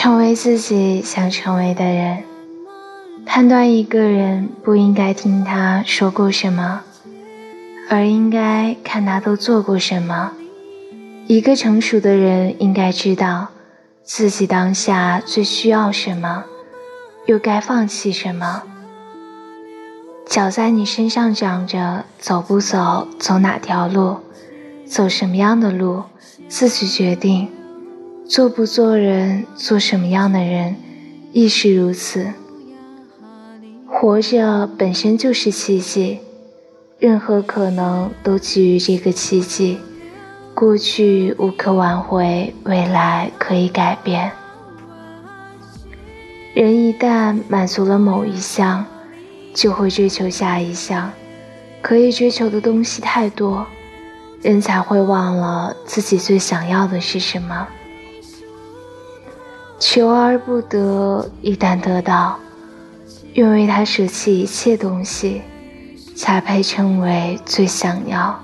成为自己想成为的人。判断一个人不应该听他说过什么，而应该看他都做过什么。一个成熟的人应该知道自己当下最需要什么，又该放弃什么。脚在你身上长着，走不走，走哪条路，走什么样的路，自己决定。做不做人，做什么样的人，亦是如此。活着本身就是奇迹，任何可能都基于这个奇迹。过去无可挽回，未来可以改变。人一旦满足了某一项，就会追求下一项，可以追求的东西太多，人才会忘了自己最想要的是什么。求而不得，一旦得到，愿为他舍弃一切东西，才配称为最想要。